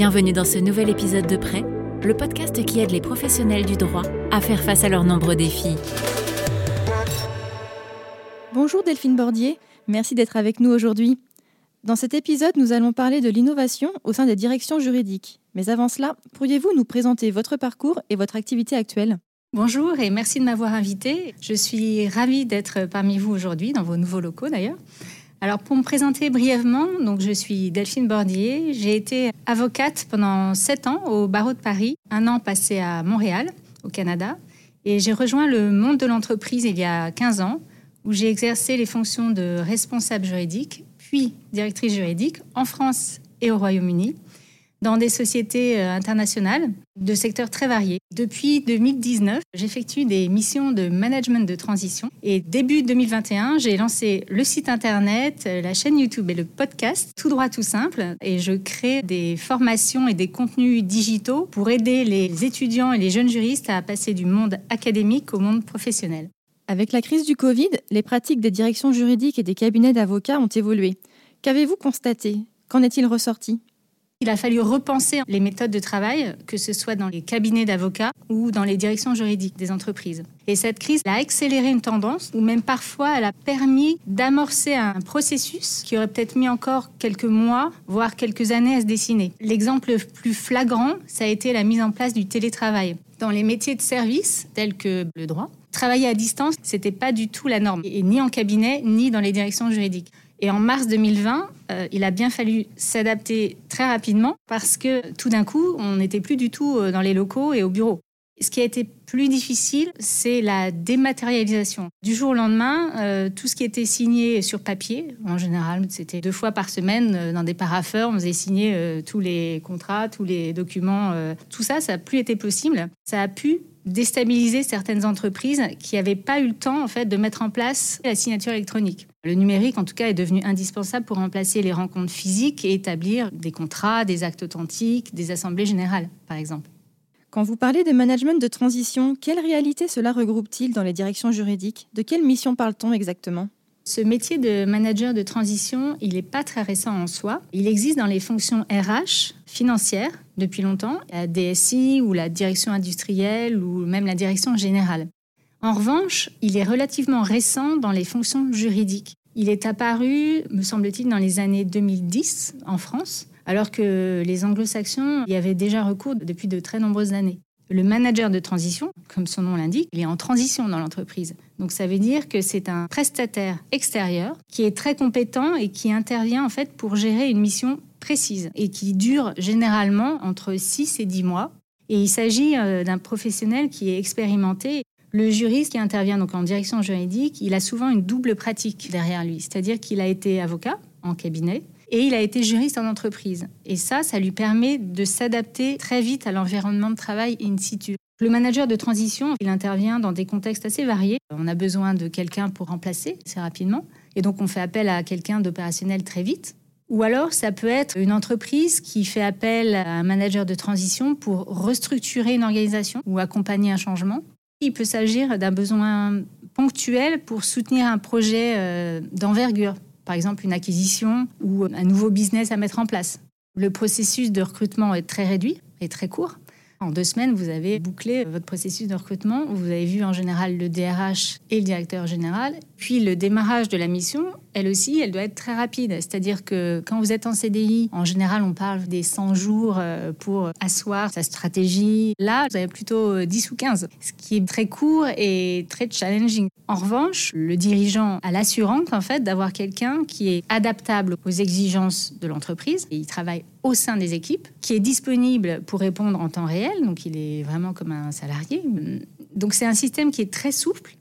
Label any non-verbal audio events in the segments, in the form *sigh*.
Bienvenue dans ce nouvel épisode de Prêt, le podcast qui aide les professionnels du droit à faire face à leurs nombreux défis. Bonjour Delphine Bordier, merci d'être avec nous aujourd'hui. Dans cet épisode, nous allons parler de l'innovation au sein des directions juridiques. Mais avant cela, pourriez-vous nous présenter votre parcours et votre activité actuelle? Bonjour et merci de m'avoir invité. Je suis ravie d'être parmi vous aujourd'hui, dans vos nouveaux locaux d'ailleurs. Alors pour me présenter brièvement, donc je suis Delphine Bordier. J'ai été avocate pendant sept ans au barreau de Paris, un an passé à Montréal, au Canada, et j'ai rejoint le monde de l'entreprise il y a 15 ans, où j'ai exercé les fonctions de responsable juridique, puis directrice juridique en France et au Royaume-Uni dans des sociétés euh, internationales de secteurs très variés. Depuis 2019, j'effectue des missions de management de transition et début 2021, j'ai lancé le site internet, euh, la chaîne YouTube et le podcast Tout droit tout simple et je crée des formations et des contenus digitaux pour aider les étudiants et les jeunes juristes à passer du monde académique au monde professionnel. Avec la crise du Covid, les pratiques des directions juridiques et des cabinets d'avocats ont évolué. Qu'avez-vous constaté? Qu'en est-il ressorti? Il a fallu repenser les méthodes de travail, que ce soit dans les cabinets d'avocats ou dans les directions juridiques des entreprises. Et cette crise a accéléré une tendance, ou même parfois elle a permis d'amorcer un processus qui aurait peut-être mis encore quelques mois, voire quelques années à se dessiner. L'exemple le plus flagrant, ça a été la mise en place du télétravail. Dans les métiers de service, tels que le droit, travailler à distance, c'était pas du tout la norme, ni en cabinet, ni dans les directions juridiques. Et en mars 2020, euh, il a bien fallu s'adapter très rapidement parce que tout d'un coup, on n'était plus du tout euh, dans les locaux et au bureau. Ce qui a été plus difficile, c'est la dématérialisation. Du jour au lendemain, euh, tout ce qui était signé sur papier, en général, c'était deux fois par semaine dans des parapheurs, on faisait signer tous les contrats, tous les documents. tout ça, ça n'a plus été possible. Ça a pu déstabiliser certaines entreprises qui n'avaient pas eu le temps en fait de mettre en place la signature électronique. Le numérique, en tout cas, est devenu indispensable pour remplacer les rencontres physiques et établir des contrats, des actes authentiques, des assemblées générales, par exemple. Quand vous parlez de management de transition, quelle réalité cela regroupe-t-il dans les directions juridiques? De quelle mission parle-t-on exactement? Ce métier de manager de transition, il n'est pas très récent en soi. Il existe dans les fonctions RH, financières, depuis longtemps, la DSI ou la direction industrielle ou même la direction générale. En revanche, il est relativement récent dans les fonctions juridiques. Il est apparu, me semble-t-il, dans les années 2010 en France, alors que les anglo-saxons y avaient déjà recours depuis de très nombreuses années. Le manager de transition, comme son nom l'indique, il est en transition dans l'entreprise. Donc ça veut dire que c'est un prestataire extérieur qui est très compétent et qui intervient en fait pour gérer une mission précise et qui dure généralement entre 6 et 10 mois. Et il s'agit euh, d'un professionnel qui est expérimenté. Le juriste qui intervient donc en direction juridique, il a souvent une double pratique derrière lui, c'est-à-dire qu'il a été avocat en cabinet, et il a été juriste en entreprise. Et ça, ça lui permet de s'adapter très vite à l'environnement de travail in situ. Le manager de transition, il intervient dans des contextes assez variés. On a besoin de quelqu'un pour remplacer assez rapidement. Et donc, on fait appel à quelqu'un d'opérationnel très vite. Ou alors, ça peut être une entreprise qui fait appel à un manager de transition pour restructurer une organisation ou accompagner un changement. Il peut s'agir d'un besoin ponctuel pour soutenir un projet euh, d'envergure par exemple une acquisition ou un nouveau business à mettre en place. Le processus de recrutement est très réduit et très court. En deux semaines, vous avez bouclé votre processus de recrutement. Vous avez vu en général le DRH et le directeur général. Puis le démarrage de la mission, elle aussi, elle doit être très rapide. C'est-à-dire que quand vous êtes en CDI, en général, on parle des 100 jours euh, pour asseoir sa stratégie. Là, vous avez plutôt 10 euh, ou 15, ce qui est très court et très challenging. En revanche, le dirigeant a l'assurance en fait d'avoir quelqu'un qui est adaptable aux exigences de l'entreprise. Il travaille au sein des équipes, qui est disponible pour répondre en temps réel, donc il est vraiment comme un salarié. Donc c'est un système qui est très souple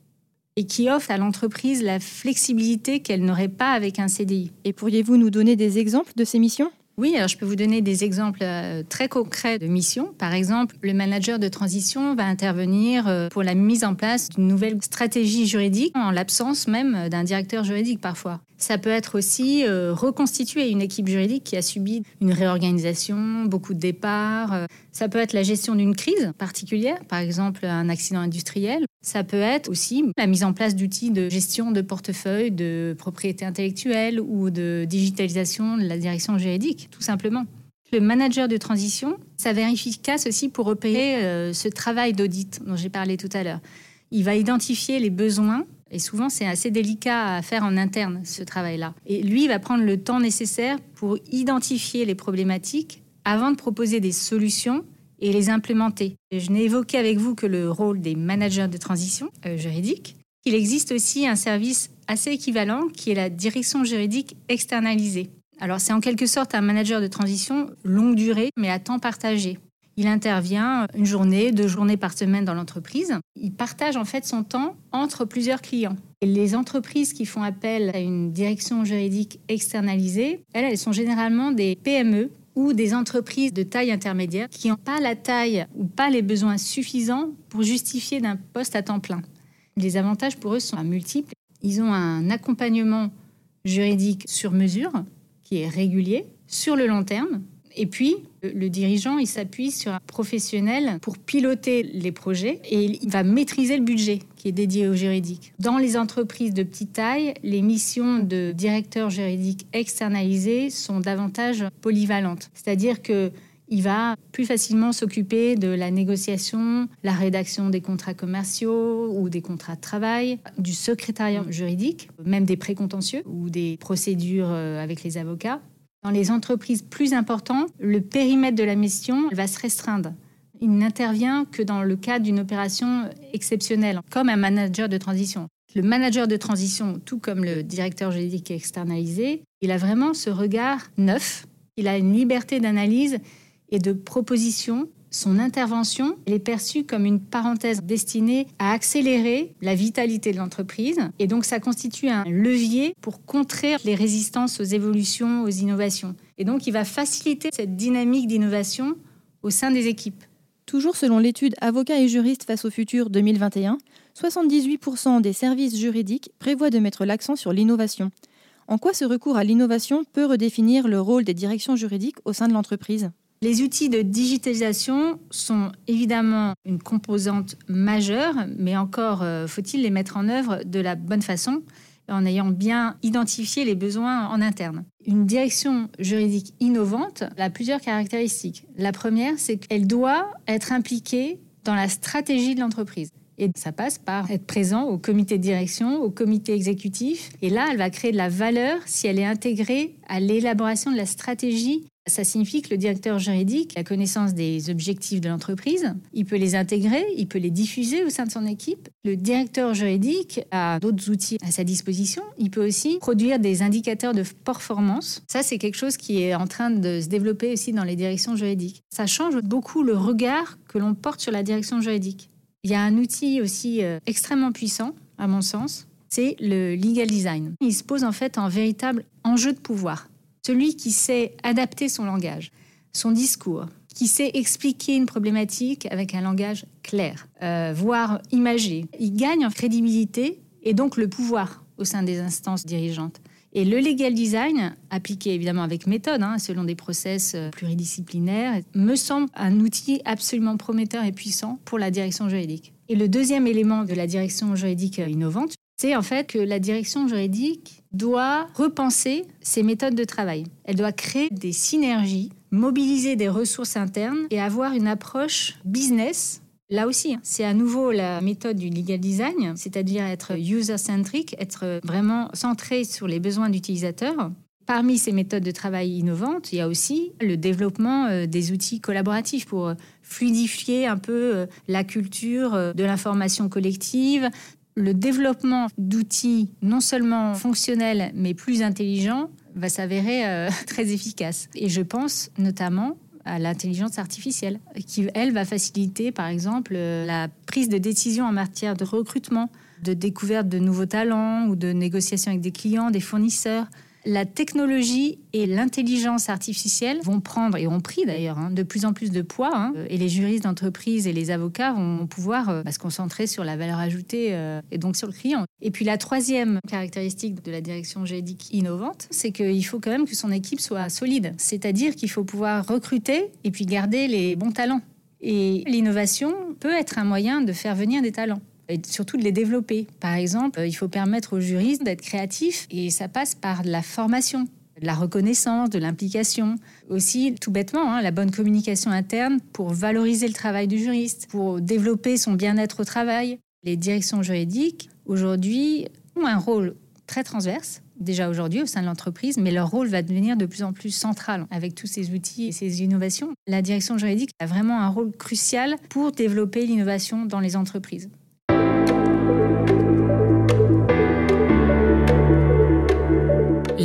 et qui offre à l'entreprise la flexibilité qu'elle n'aurait pas avec un CDI. Et pourriez-vous nous donner des exemples de ces missions? Oui, alors je peux vous donner des exemples euh, très concrets de missions. Par exemple, le manager de transition va intervenir euh, pour la mise en place d'une nouvelle stratégie juridique, en l'absence même d'un directeur juridique parfois. Ça peut être aussi euh, reconstituer une équipe juridique qui a subi une réorganisation, beaucoup de départs. Ça peut être la gestion d'une crise particulière, par exemple un accident industriel. Ça peut être aussi la mise en place d'outils de gestion de portefeuille, de propriété intellectuelle ou de digitalisation de la direction juridique, tout simplement. Le manager de transition s'avère efficace aussi pour opérer euh, ce travail d'audit dont j'ai parlé tout à l'heure. Il va identifier les besoins et souvent, c'est assez délicat à faire en interne, ce travail-là. Et lui, il va prendre le temps nécessaire pour identifier les problématiques avant de proposer des solutions et les implémenter. je n'ai évoqué avec vous que le rôle des managers de transition euh, juridique. Il existe aussi un service assez équivalent qui est la direction juridique externalisée. Alors c'est en quelque sorte un manager de transition longue durée mais à temps partagé. Il intervient une journée, deux journées par semaine dans l'entreprise. Il partage en fait son temps entre plusieurs clients. Et les entreprises qui font appel à une direction juridique externalisée, elles, elles sont généralement des PME ou des entreprises de taille intermédiaire qui n'ont pas la taille ou pas les besoins suffisants pour justifier d'un poste à temps plein. Les avantages pour eux sont multiples. Ils ont un accompagnement juridique sur mesure qui est régulier sur le long terme. Et puis, le dirigeant, il s'appuie sur un professionnel pour piloter les projets et il va maîtriser le budget qui est dédié au juridique. Dans les entreprises de petite taille, les missions de directeur juridique externalisé sont davantage polyvalentes. C'est-à-dire que il va plus facilement s'occuper de la négociation, la rédaction des contrats commerciaux ou des contrats de travail, du secrétariat juridique, même des précontentieux ou des procédures euh, avec les avocats. Dans les entreprises plus importantes, le périmètre de la mission va se restreindre. Il n'intervient que dans le cadre d'une opération exceptionnelle, comme un manager de transition. Le manager de transition, tout comme le directeur juridique externalisé, il a vraiment ce regard neuf, il a une liberté d'analyse et de proposition son intervention est perçue comme une parenthèse destinée à accélérer la vitalité de l'entreprise. Et donc, ça constitue un levier pour contrer les résistances aux évolutions, aux innovations. Et donc, il va faciliter cette dynamique d'innovation au sein des équipes. Toujours selon l'étude Avocats et juristes face au futur 2021, 78% des services juridiques prévoient de mettre l'accent sur l'innovation. En quoi ce recours à l'innovation peut redéfinir le rôle des directions juridiques au sein de l'entreprise? Les outils de digitalisation sont évidemment une composante majeure, mais encore euh, faut-il les mettre en œuvre de la bonne façon en ayant bien identifié les besoins en interne. Une direction juridique innovante a plusieurs caractéristiques. La première, c'est qu'elle doit être impliquée dans la stratégie de l'entreprise. Et ça passe par être présent au comité de direction, au comité exécutif. Et là, elle va créer de la valeur si elle est intégrée à l'élaboration de la stratégie ça signifie que le directeur juridique a connaissance des objectifs de l'entreprise, il peut les intégrer, il peut les diffuser au sein de son équipe. Le directeur juridique a d'autres outils à sa disposition. Il peut aussi produire des indicateurs de performance. Ça, c'est quelque chose qui est en train de se développer aussi dans les directions juridiques. Ça change beaucoup le regard que l'on porte sur la direction juridique. Il y a un outil aussi euh, extrêmement puissant, à mon sens, c'est le legal design. Il se pose en fait en véritable enjeu de pouvoir. Celui qui sait adapter son langage, son discours, qui sait expliquer une problématique avec un langage clair, euh, voire imagé, il gagne en crédibilité et donc le pouvoir au sein des instances dirigeantes. Et le legal design, appliqué évidemment avec méthode, hein, selon des process euh, pluridisciplinaires, me semble un outil absolument prometteur et puissant pour la direction juridique. Et le deuxième élément de la direction juridique innovante, c'est en fait que la direction juridique doit repenser ses méthodes de travail. Elle doit créer des synergies, mobiliser des ressources internes et avoir une approche business. Là aussi, hein, c'est à nouveau la méthode du legal design, c'est-à-dire être user-centric, être vraiment centré sur les besoins d'utilisateurs. Parmi ces méthodes de travail innovantes, il y a aussi le développement euh, des outils collaboratifs pour fluidifier un peu euh, la culture euh, de l'information collective, le développement d'outils non seulement fonctionnels mais plus intelligents va s'avérer *laughs* très efficace. Et je pense notamment à l'intelligence artificielle, qui, elle, va faciliter, par exemple, euh, la prise de décision en matière de recrutement, de découverte de nouveaux talents ou de négociation avec des clients, des fournisseurs la technologie et l'intelligence artificielle vont prendre, et ont pris d'ailleurs, hein, de plus en plus de poids, hein, et les juristes d'entreprise et les avocats vont pouvoir euh, bah, se concentrer sur la valeur ajoutée euh, et donc sur le client. Et puis la troisième caractéristique de la direction juridique innovante, c'est qu'il faut quand même que son équipe soit solide, c'est-à-dire qu'il faut pouvoir recruter et puis garder les bons talents. Et l'innovation peut être un moyen de faire venir des talents et surtout de les développer. Par exemple, il faut permettre aux juristes d'être créatifs et ça passe par la formation. de la reconnaissance, de l'implication. Aussi, tout bêtement, hein, la bonne communication interne pour valoriser le travail du juriste, pour développer son bien-être au travail. Les directions juridiques, aujourd'hui, ont un rôle très transverse déjà aujourd'hui au sein de l'entreprise, mais leur rôle va devenir de plus en plus central avec tous ces outils et ces innovations. La direction juridique a vraiment un rôle crucial pour développer l'innovation dans les entreprises.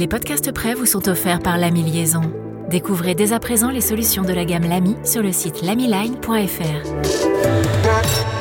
Les podcasts prêts vous sont offerts par l'AMI Liaison. Découvrez dès à présent les solutions de la gamme Lamy sur le site lamyline.fr.